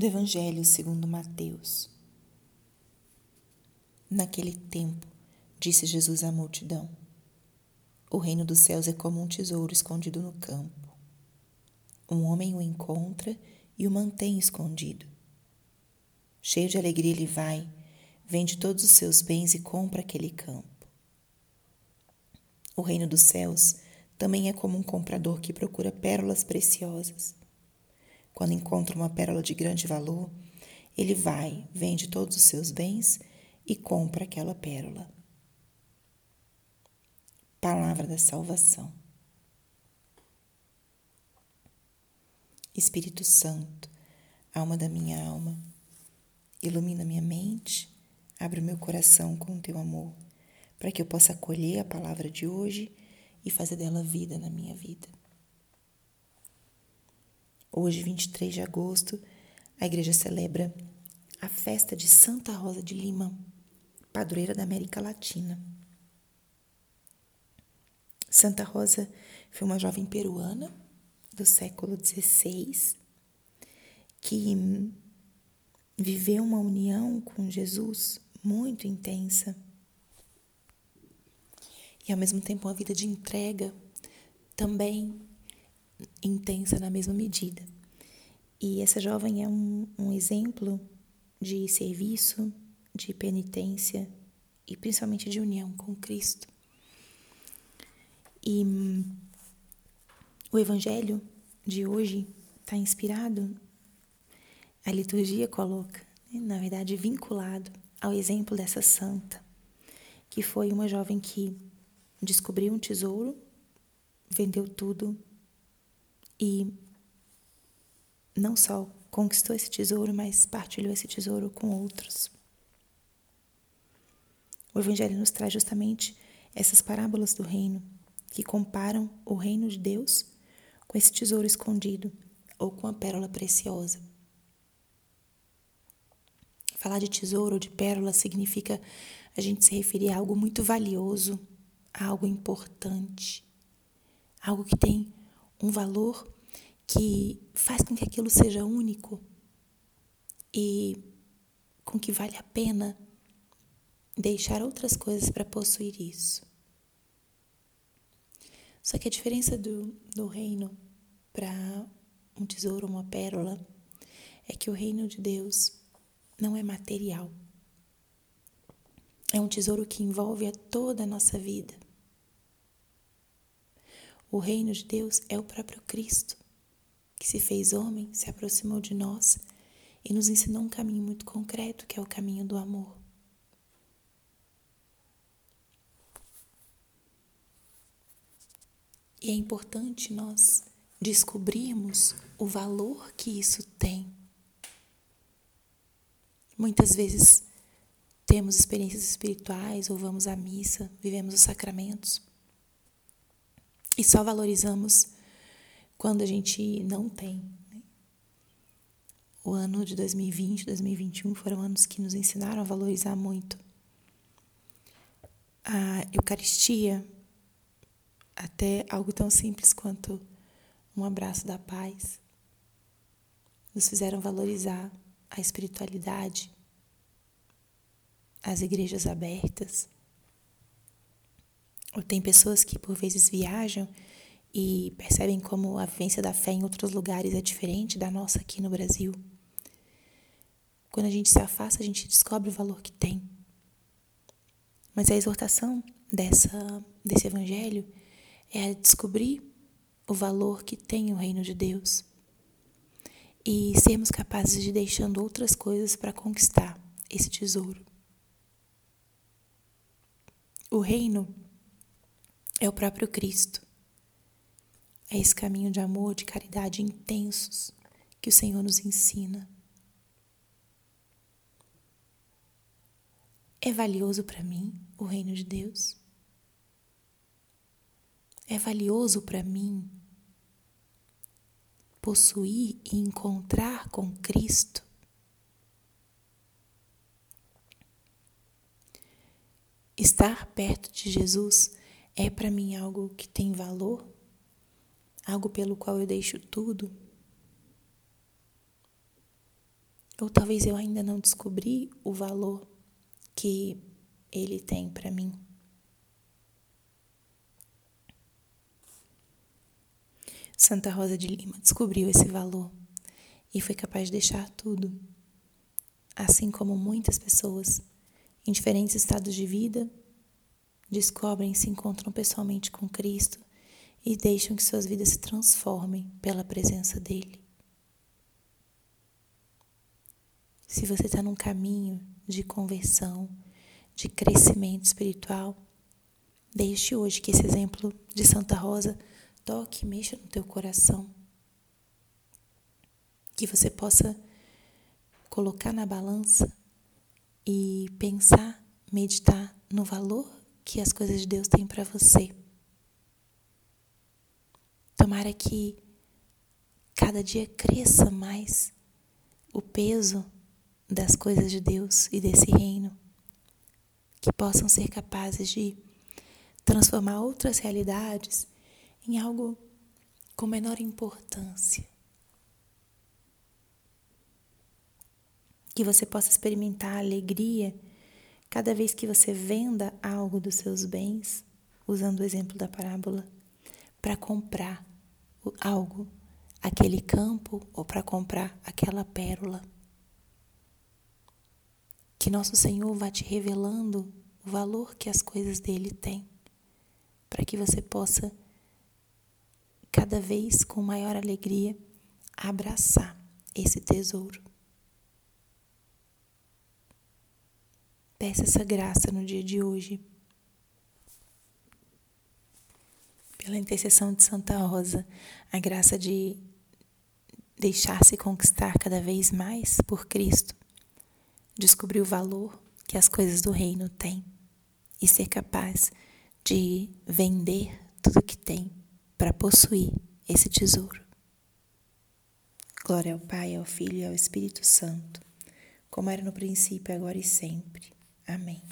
do Evangelho segundo Mateus. Naquele tempo, disse Jesus à multidão: O reino dos céus é como um tesouro escondido no campo. Um homem o encontra e o mantém escondido. Cheio de alegria, ele vai, vende todos os seus bens e compra aquele campo. O reino dos céus também é como um comprador que procura pérolas preciosas quando encontra uma pérola de grande valor, ele vai, vende todos os seus bens e compra aquela pérola. Palavra da salvação. Espírito Santo, alma da minha alma, ilumina minha mente, abre o meu coração com o teu amor, para que eu possa acolher a palavra de hoje e fazer dela vida na minha vida. Hoje, 23 de agosto, a igreja celebra a festa de Santa Rosa de Lima, padroeira da América Latina. Santa Rosa foi uma jovem peruana do século XVI que viveu uma união com Jesus muito intensa e ao mesmo tempo uma vida de entrega também intensa na mesma medida. E essa jovem é um, um exemplo de serviço, de penitência e principalmente de união com Cristo. E hum, o Evangelho de hoje está inspirado, a liturgia coloca, né, na verdade, vinculado ao exemplo dessa santa, que foi uma jovem que descobriu um tesouro, vendeu tudo e não só conquistou esse tesouro, mas partilhou esse tesouro com outros. O Evangelho nos traz justamente essas parábolas do reino que comparam o reino de Deus com esse tesouro escondido ou com a pérola preciosa. Falar de tesouro ou de pérola significa a gente se referir a algo muito valioso, a algo importante, algo que tem um valor que faz com que aquilo seja único e com que vale a pena deixar outras coisas para possuir isso. Só que a diferença do, do reino para um tesouro, uma pérola, é que o reino de Deus não é material. É um tesouro que envolve a toda a nossa vida. O reino de Deus é o próprio Cristo, que se fez homem, se aproximou de nós e nos ensinou um caminho muito concreto, que é o caminho do amor. E é importante nós descobrirmos o valor que isso tem. Muitas vezes temos experiências espirituais ou vamos à missa, vivemos os sacramentos e só valorizamos quando a gente não tem. Né? O ano de 2020, 2021 foram anos que nos ensinaram a valorizar muito a Eucaristia, até algo tão simples quanto um abraço da paz, nos fizeram valorizar a espiritualidade, as igrejas abertas. Ou tem pessoas que por vezes viajam e percebem como a vivência da fé em outros lugares é diferente da nossa aqui no Brasil. Quando a gente se afasta, a gente descobre o valor que tem. Mas a exortação dessa, desse evangelho é descobrir o valor que tem o reino de Deus e sermos capazes de deixando outras coisas para conquistar esse tesouro. O reino é o próprio Cristo. É esse caminho de amor, de caridade intensos que o Senhor nos ensina. É valioso para mim o reino de Deus? É valioso para mim possuir e encontrar com Cristo? Estar perto de Jesus é para mim algo que tem valor? Algo pelo qual eu deixo tudo? Ou talvez eu ainda não descobri o valor que ele tem para mim. Santa Rosa de Lima descobriu esse valor e foi capaz de deixar tudo. Assim como muitas pessoas em diferentes estados de vida descobrem se encontram pessoalmente com Cristo e deixam que suas vidas se transformem pela presença dele. Se você está num caminho de conversão, de crescimento espiritual, deixe hoje que esse exemplo de Santa Rosa toque e mexa no teu coração. Que você possa colocar na balança e pensar, meditar no valor que as coisas de Deus têm para você. Tomara que cada dia cresça mais o peso das coisas de Deus e desse reino, que possam ser capazes de transformar outras realidades em algo com menor importância. Que você possa experimentar a alegria cada vez que você venda algo dos seus bens, usando o exemplo da parábola, para comprar algo, aquele campo ou para comprar aquela pérola. Que nosso Senhor vá te revelando o valor que as coisas dele têm, para que você possa, cada vez com maior alegria, abraçar esse tesouro. Peça essa graça no dia de hoje. Pela intercessão de Santa Rosa, a graça de deixar-se conquistar cada vez mais por Cristo, descobrir o valor que as coisas do reino têm e ser capaz de vender tudo que tem para possuir esse tesouro. Glória ao Pai, ao Filho e ao Espírito Santo, como era no princípio, agora e sempre. Amém.